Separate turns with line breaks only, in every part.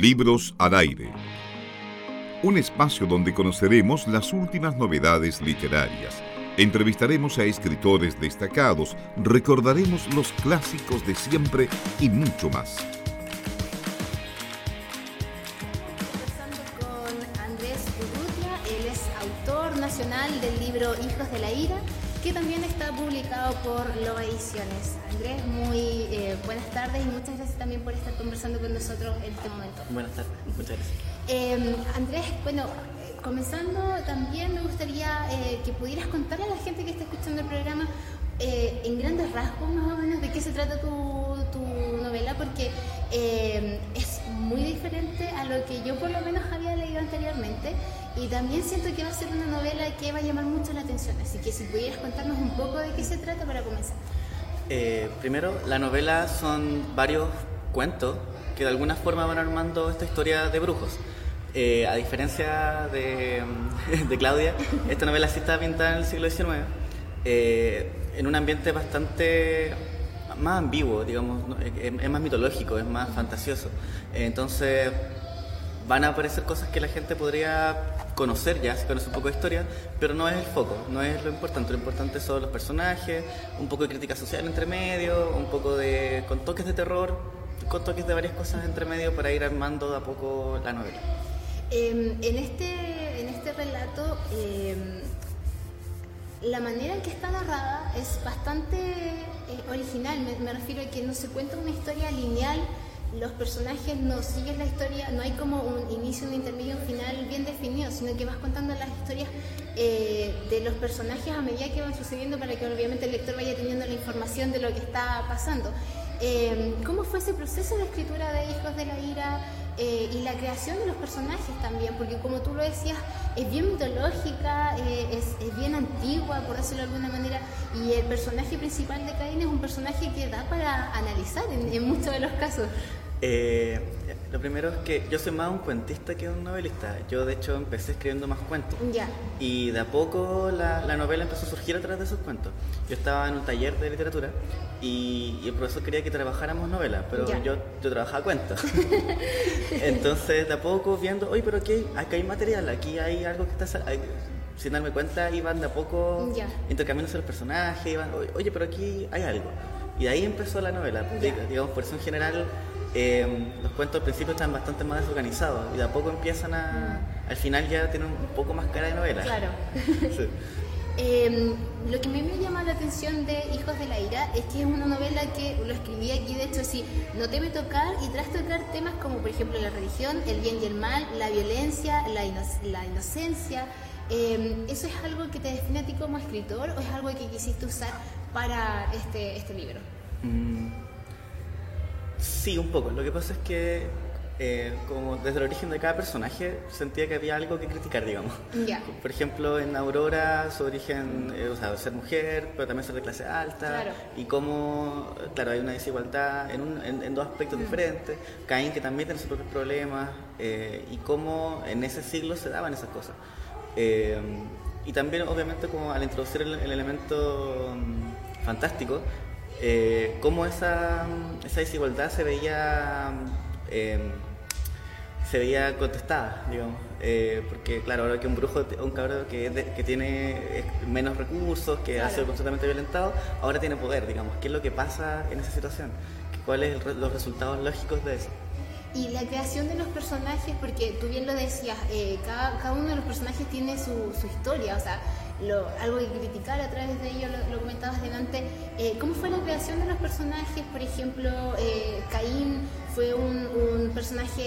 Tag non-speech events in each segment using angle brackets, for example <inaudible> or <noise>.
Libros al aire. Un espacio donde conoceremos las últimas novedades literarias. Entrevistaremos a escritores destacados, recordaremos los clásicos de siempre y mucho más.
Conversando con Andrés Urrutia, él es autor nacional del libro Hijos de la Ira, que también está publicado por Loba Ediciones. Andrés, muy eh, buenas tardes y muchas gracias también por estar conversando con nosotros en este momento.
Buenas tardes, muchas gracias.
Eh, Andrés, bueno, eh, comenzando también me gustaría eh, que pudieras contarle a la gente que está escuchando el programa en grandes rasgos más o menos de qué se trata tu, tu novela, porque eh, es muy diferente a lo que yo por lo menos había leído anteriormente y también siento que va a ser una novela que va a llamar mucho la atención, así que si pudieras contarnos un poco de qué se trata para comenzar.
Eh, primero, la novela son varios cuentos que de alguna forma van armando esta historia de brujos. Eh, a diferencia de, <laughs> de Claudia, esta novela sí está pintada en el siglo XIX, eh, en un ambiente bastante más ambiguo, digamos, es, es más mitológico, es más fantasioso. Entonces, van a aparecer cosas que la gente podría conocer ya, si conoce un poco de historia, pero no es el foco, no es lo importante. Lo importante son los personajes, un poco de crítica social entre medio, un poco de. con toques de terror, con toques de varias cosas entre medio para ir armando de a poco la novela.
Eh, en, este, en este relato, eh, la manera en que está narrada es bastante eh, original. Me, me refiero a que no se cuenta una historia lineal, los personajes no siguen la historia, no hay como un inicio, un intermedio, un final bien definido, sino que vas contando las historias eh, de los personajes a medida que van sucediendo para que obviamente el lector vaya teniendo la información de lo que está pasando. Eh, ¿Cómo fue ese proceso de escritura de Hijos de la Ira? eh, y la creación de los personajes también, porque como tú lo decías, es bien mitológica, eh, es, es bien antigua, por decirlo de alguna manera, y el personaje principal de Caín es un personaje que da para analizar en, muchos de los casos.
Eh, lo primero es que yo soy más un cuentista que un novelista. Yo, de hecho, empecé escribiendo más cuentos.
Ya.
Y de a poco la, la novela empezó a surgir a través de esos cuentos. Yo estaba en un taller de literatura y, y el profesor quería que trabajáramos novelas, pero
Ya.
yo, yo trabajaba cuentos. <laughs> Entonces, de a poco viendo, oye, pero aquí, aquí hay material, aquí hay algo que está... hay- sin darme cuenta, iban de a poco
Ya.
intercambiándose los personajes, iban, oye, pero aquí hay algo. Y de ahí empezó la novela. Digamos, por eso en general eh, los cuentos al principio están bastante más desorganizados y de a poco empiezan a... Al final ya tienen un poco más cara de novela.
Claro. <laughs>
Sí. <laughs>
Eh, lo que a mí me llama la atención de Hijos de la Ira es que es una novela que lo escribí aquí, de hecho, sí, no teme tocar y tras tocar temas como, por ejemplo, la religión, el bien y el mal, la violencia, la, ino- la inocencia. Eh, ¿Eso es algo que te define a ti como escritor o es algo que quisiste usar para este, este libro?
Mm, Sí, un poco. Lo que pasa es que eh, como desde el origen de cada personaje sentía que había algo que criticar, digamos. Por ejemplo, en Aurora su origen, eh, o sea, ser mujer, pero también ser de clase alta,
Claro.
y cómo, claro, hay una desigualdad en, un- en- en dos aspectos diferentes. Caín que también tiene sus propios problemas, eh, y cómo en ese siglo se daban esas cosas. Y también, obviamente, como al introducir el, el elemento mm, fantástico, eh, cómo esa, esa desigualdad se veía eh, se veía contestada, digamos. Eh, porque, claro, ahora que un brujo, un cabrón que, de- que tiene menos recursos, que ha sido constantemente violentado, ahora tiene poder, digamos. ¿Qué es lo que pasa en esa situación? ¿Cuáles son los resultados lógicos de eso?
Y la creación de los personajes, porque tú bien lo decías, eh, cada, cada uno de los personajes tiene su, su historia, o sea, lo- algo que criticar a través de ello, lo, lo comentabas delante. Eh, ¿Cómo fue la creación de los personajes? Por ejemplo, eh, Caín fue un, un personaje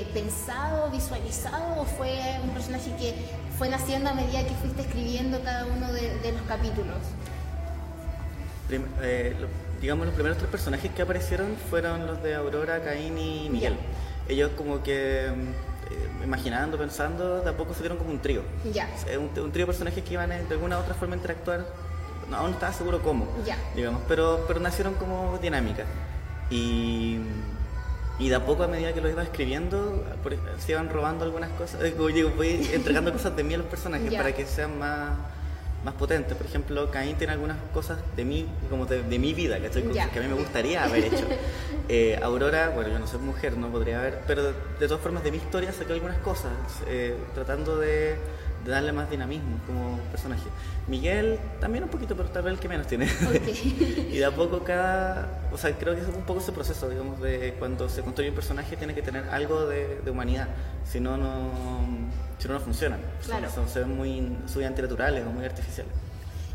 eh, pensado, visualizado, o fue un personaje que fue naciendo a medida que fuiste escribiendo cada uno de, de los capítulos?
Prim- eh, lo- digamos, los primeros tres personajes que aparecieron fueron los de Aurora, Caín y Miguel. Ellos como que, mm, imaginando, pensando, de a poco se dieron como un trío.
Ya.
Eh, Un, un trío de personajes que iban eh, de alguna u otra forma a interactuar. No, aún no estaba seguro cómo, digamos, pero, pero nacieron como dinámicas. Y, y de a poco, a medida que los iba escribiendo, por- se iban robando algunas cosas. eh, digo, voy entregando <laughs> cosas de mí a los personajes para que sean más, más potentes. Por ejemplo, Caín tiene algunas cosas de mí, como de, mi vida, que a mí me gustaría haber hecho. <laughs> Eh, Aurora, bueno, yo no soy mujer, no podría haber, pero de, todas formas de mi historia saqué algunas cosas, eh, tratando de, darle más dinamismo como personaje. Miguel también un poquito, pero tal vez el que menos tiene. <laughs> y de a poco cada, o sea, creo que es un poco ese proceso, digamos, de cuando se construye un personaje tiene que tener algo de, humanidad, si no, no, si no, no funciona. Claro. Son, se ven muy, muy antinaturales o muy artificiales.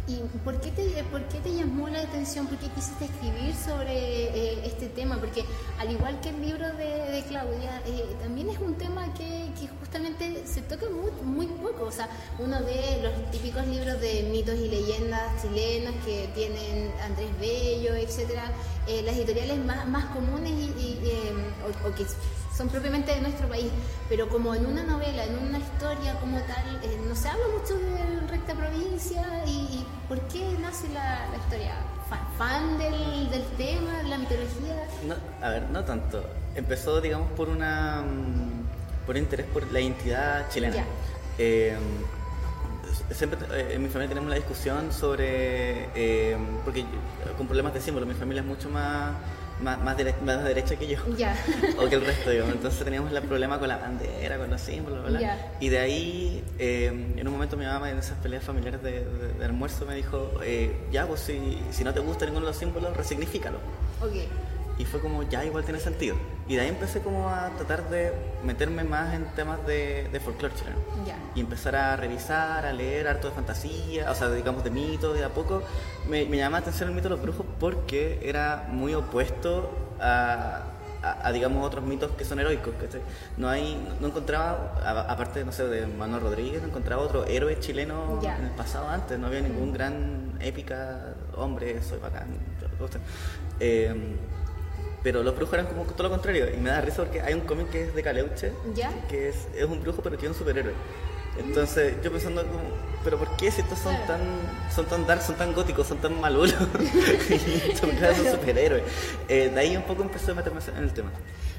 ¿Y por qué, te, por qué te llamó la atención? ¿Por qué quisiste escribir sobre eh, este tema? Porque al igual que el libro de, Claudia, eh, también es un tema que, justamente se toca muy, muy, poco. O sea, uno ve los típicos libros de mitos y leyendas chilenos que tienen Andrés Bello, etcétera, eh, las editoriales más, más comunes y, o que son propiamente de nuestro país, pero como en una novela, en una historia como tal, eh, no se habla mucho del recta provincia y, ¿por qué nace la, historia? ¿Fan, del, del, tema, de la mitología?
No, a ver, no tanto. Empezó, digamos, por una mm, por interés por la identidad chilena. Eh, siempre eh, en mi familia tenemos la discusión sobre, porque con problemas de símbolo, mi familia es mucho más más, más, derecha que yo. <laughs> o que el resto, digamos. Entonces teníamos el problema con la bandera, con los símbolos. Y de ahí, eh, en un momento mi mamá en esas peleas familiares de, almuerzo me dijo, eh, ya, pues si, si no te gusta ninguno de los símbolos, resignifícalo.
Okay
y fue como, ya igual tiene sentido. Y de ahí empecé como a tratar de meterme más en temas de, de folclore chileno. Y empezar a revisar, a leer harto de fantasía, o sea, digamos de mitos, y de a poco. Me, me llamaba la atención el mito de los brujos porque era muy opuesto a, a, digamos otros mitos que son heroicos no hay no encontraba aparte no sé de Manuel Rodríguez no encontraba otro héroe chileno en el pasado antes. No había ningún gran épica hombre soy bacán eh, pero los brujos eran como todo lo contrario. Y me da risa porque hay un cómic que es de Caleuche, que es, es un brujo pero tiene un superhéroe. Entonces yo pensando como, pero ¿por qué si estos son tan son tan dark, son tan góticos, son tan malulos? y <laughs> son <laughs> superhéroes. Eh, de ahí un poco empezó a meterme en el tema.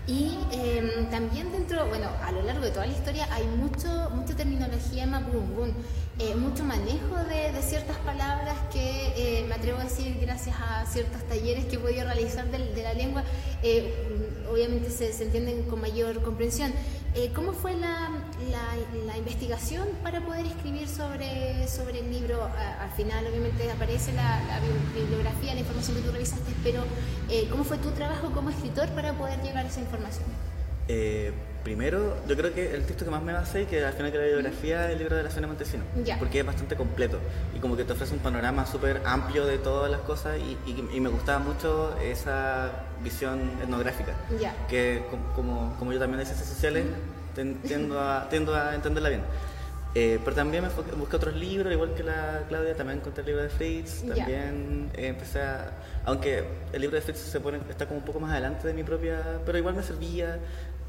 Y em, también dentro, bueno, a lo largo de toda la historia hay mucho, mucha terminología mapudungun, eh, mucho manejo de, ciertas palabras que eh, me atrevo a decir gracias a ciertos talleres que he podido realizar de, la lengua, eh, obviamente se, se, entienden con mayor comprensión. Eh, ¿Cómo fue la, la, investigación para poder escribir sobre, sobre el libro? al final, obviamente, aparece la, bibliografía, la información que tú revisaste, pero eh, ¿cómo fue tu trabajo como escritor para poder llegar a esa información?
Eh, primero, yo creo que el texto que más me basé, que al final que la bibliografía, es el libro de la zona Montesino, porque es bastante completo y como que te ofrece un panorama súper amplio de todas las cosas y, y, me gustaba mucho esa visión etnográfica, que como, como yo también de ciencias sociales, <laughs> tiendo, a, tiendo a entenderla bien. Eh, pero también me busqué otros libros, igual que la Claudia, también encontré el libro de Fritz, también empecé a... Aunque el libro de Fritz se pone, está como un poco más adelante de mi propia... Pero igual me servía,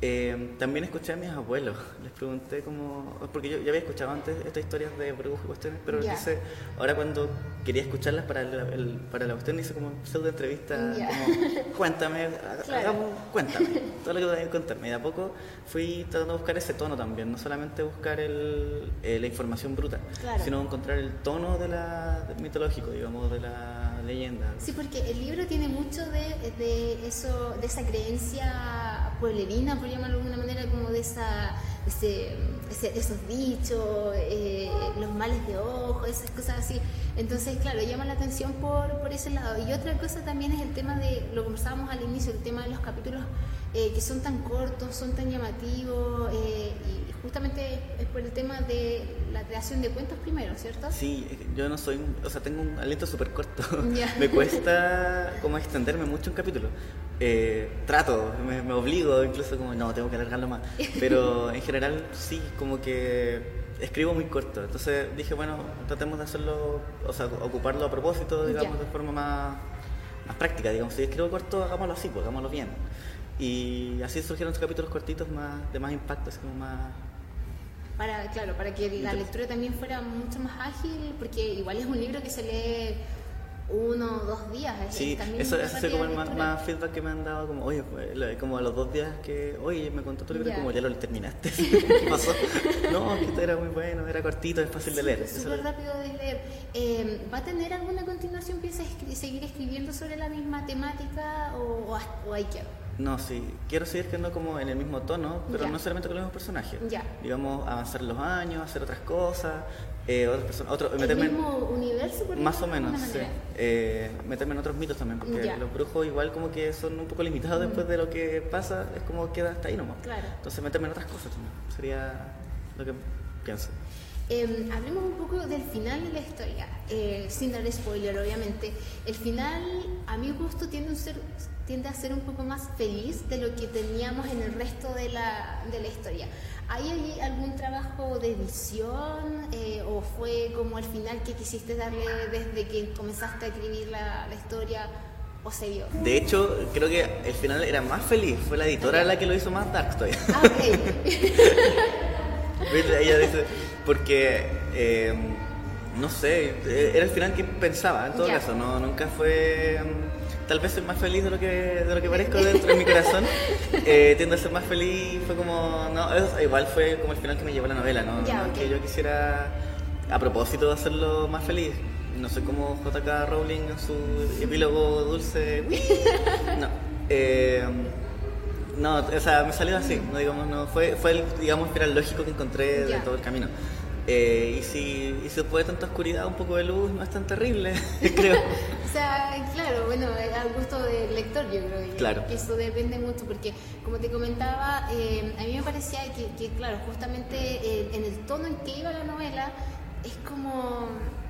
eh, también escuché a mis abuelos, les pregunté como, porque yo ya había escuchado antes estas historias de brujos y cuestiones, pero dice, ahora cuando quería escucharlas para, el, para la cuestión, hice como pseudo entrevista, como, cuéntame, <laughs> hagamos, cuéntame, <laughs> todo lo que a contarme. Y de a poco fui tratando de buscar ese tono también, no solamente buscar el, eh, la información bruta, sino encontrar el tono de la, mitológico, digamos, de la leyenda.
Sí, porque el libro tiene mucho de, de eso, de esa creencia pueblerina, por llamarlo de alguna manera, como de esa, esos dichos, eh, los males de ojo, esas cosas así. Entonces, claro, llama la atención por, por ese lado. Y otra cosa también es el tema de, lo conversábamos al inicio, el tema de los capítulos eh, que son tan cortos, son tan llamativos, eh, y justamente es por el tema de la creación de cuentos primero, ¿cierto?
Sí, yo no soy, o sea, tengo un aliento súper corto. <laughs> me cuesta como extenderme mucho un capítulo. Eh, trato, me, me, obligo, incluso como, no, tengo que alargarlo más. <laughs> Pero en general sí, como que escribo muy corto. Entonces dije, bueno, tratemos de hacerlo, o sea, ocuparlo a propósito, digamos, de forma más, más práctica. Digamos, si escribo corto, hagámoslo así, pues hagámoslo bien. Y así surgieron los capítulos cortitos más, de más impacto, así como más...
Para, claro, para que la lectura también fuera mucho más ágil, porque igual es un libro que se lee uno o dos días.
Sí, eso, es como el más, feedback que me han dado, como, oye, como a los dos días que, oye, me contó tu libro, como ya lo terminaste. <laughs> <laughs> ¿Qué pasó? no, que esto era muy bueno, era cortito, es fácil de leer.
Súper rápido de leer. Eh, ¿Va a tener alguna continuación? ¿Piensa seguir escribiendo sobre la misma temática o, o hay que
no, sí, quiero seguir quedando como en el mismo tono, pero no solamente con los mismos personajes. Ya. Digamos, avanzar los años, hacer otras cosas, eh, otras personas, otro,
¿El mismo universo? Por
más o menos, sí. Eh, meterme en otros mitos también, porque los brujos igual como que son un poco limitados después de lo que pasa, es como queda hasta ahí nomás. Claro. Entonces meterme en otras cosas también, sería lo que pienso.
Eh, hablemos un poco del final de la historia, eh, sin dar spoiler, obviamente. El final, a mi gusto, tiende a, ser, tiende a ser un poco más feliz de lo que teníamos en el resto de la, de la historia. ¿Hay algún trabajo de edición eh, o fue como el final que quisiste darle desde que comenzaste a escribir la, la historia? ¿O se vio?
De hecho, creo que el final era más feliz. Fue la editora la que lo hizo más dark todavía.
Ah, ok. <laughs>
Ella dice, porque, eh, no sé, era el final que pensaba en todo caso, no, nunca fue... Tal vez soy más feliz de lo que, de lo que parezco <laughs> dentro de mi corazón. Eh, tiendo a ser más feliz, fue como... No, igual fue como el final que me llevó la novela, ¿no? que yo quisiera, a propósito de hacerlo más feliz, no sé cómo JK Rowling en su epílogo dulce. <laughs> No. Eh, no, o sea, me salió así, no digamos, no, fue, fue el, digamos, final lógico que encontré de todo el camino. Eh, y, si, y si después de tanta oscuridad un poco de luz no es tan terrible, <laughs> creo. <laughs>
o sea, claro, bueno, al gusto del lector yo creo
claro.
que eso depende mucho, porque como te comentaba, eh, a mí me parecía que, claro, justamente eh, en el tono en que iba la novela, es como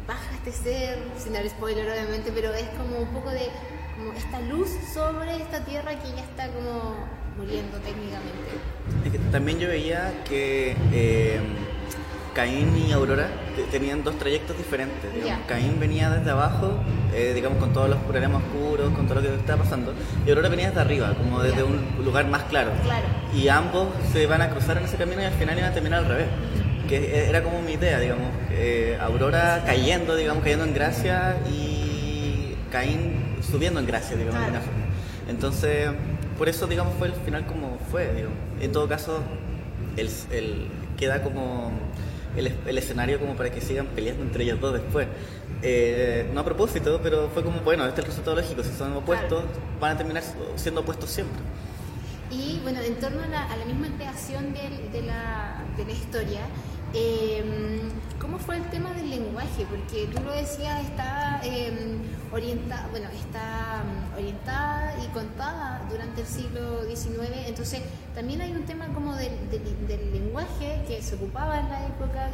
baja este ser, sin dar spoiler obviamente, pero es como un poco de como esta luz sobre esta tierra que ya está como muriendo técnicamente.
también yo veía que eh, Caín y Aurora tenían dos trayectos diferentes. Caín venía desde abajo, eh, digamos, con todos los problemas oscuros, con todo lo que estaba pasando, y Aurora venía desde arriba, como desde un lugar más claro. Y ambos se van a cruzar en ese camino y al final iban a terminar al revés. Que era como mi idea, digamos, eh, Aurora cayendo, digamos, cayendo en gracia y Caín subiendo en gracia, digamos, de alguna forma. Entonces, por eso, digamos, fue el final como fue, digamos. En todo caso, el, queda como el, escenario como para que sigan peleando entre ellos dos después. Eh, no a propósito, pero fue como, bueno, este es el resultado lógico, si son opuestos, van a terminar siendo opuestos siempre.
Y bueno, en torno a la, misma creación de, la, de la historia, eh, ¿Cómo fue el tema del lenguaje? Porque tú lo decías, está em, orientada, bueno, mm, orientada y contada durante el siglo XIX, entonces también hay un tema como del, lenguaje que se ocupaba en la época,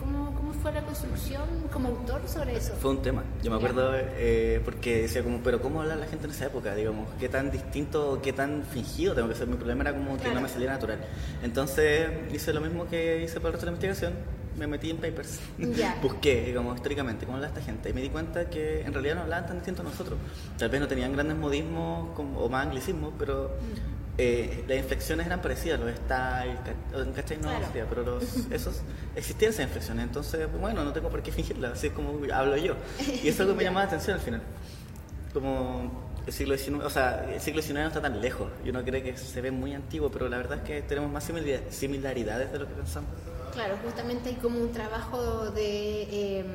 cómo fue la construcción como autor sobre eso.
Fue un tema, yo me acuerdo eh, porque decía como, pero ¿cómo habla la gente en esa época? Digamos, ¿qué tan distinto, qué tan fingido tengo que ser? Mi problema era como que no me salía natural. Entonces hice lo mismo que hice para el resto de la investigación, me metí en papers, <laughs> busqué, digamos, históricamente cómo habla esta gente y me di cuenta que en realidad no hablaban tan distinto a nosotros. Tal vez no tenían grandes modismos o más anglicismos, pero mm. Eh, las inflexiones eran parecidas, los styles, ¿cachai? No pero los, esos existían esas inflexiones, entonces, bueno, no tengo por qué <laughs> fingirlas, así es como hablo yo. Y eso es algo que me <laughs> llamaba la atención al final. Como el siglo XIX, o sea, el siglo XIX no está tan lejos, y uno cree que se ve muy antiguo, pero la verdad es que tenemos más similaridades de lo que pensamos.
Claro, justamente hay como un trabajo de, em,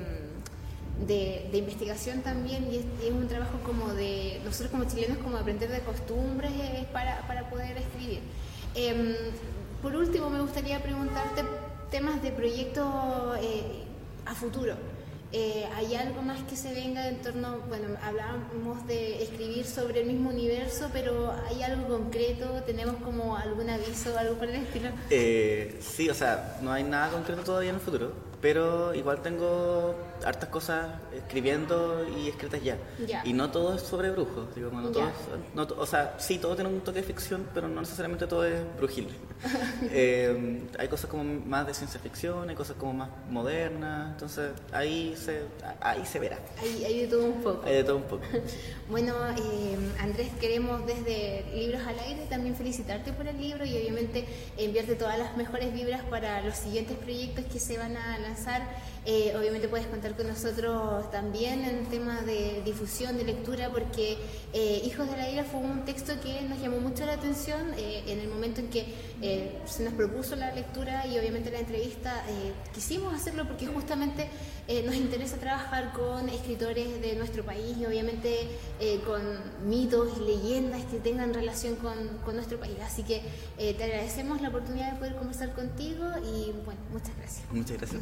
de, investigación también y es, un trabajo como de, nosotros como chilenos, como aprender de costumbres para, para poder escribir. Em, por último, me gustaría preguntarte temas de proyectos eh, a futuro. Eh, ¿Hay algo más que se venga en torno, bueno, hablábamos de escribir sobre el mismo universo, pero ¿hay algo concreto? ¿Tenemos como algún aviso, algo por el estilo?
Eh, sí, o sea, no hay nada concreto todavía en el futuro pero igual tengo hartas cosas escribiendo y escritas ya. Y no todo es sobre brujos, digo, no todo no, o sea, sí, todo tiene un toque de ficción, pero no necesariamente todo es brujil. <laughs> Eh, hay cosas como más de ciencia ficción, hay cosas como más modernas, entonces ahí se, ahí se verá.
Hay, hay de todo un poco.
Hay de todo un poco. <laughs>
bueno, eh, Andrés, queremos desde Libros al Aire también felicitarte por el libro y obviamente enviarte todas las mejores vibras para los siguientes proyectos que se van a lanzar. Eh, obviamente puedes contar con nosotros también en tema de difusión, de lectura, porque eh, Hijos de la Ira fue un texto que nos llamó mucho la atención eh, en el momento en que se nos propuso la lectura y obviamente la entrevista. quisimos hacerlo porque justamente nos interesa trabajar con escritores de nuestro país y obviamente con mitos y leyendas que tengan relación con, nuestro país. Así que te agradecemos la oportunidad de poder conversar contigo y bueno, muchas gracias.
Muchas gracias.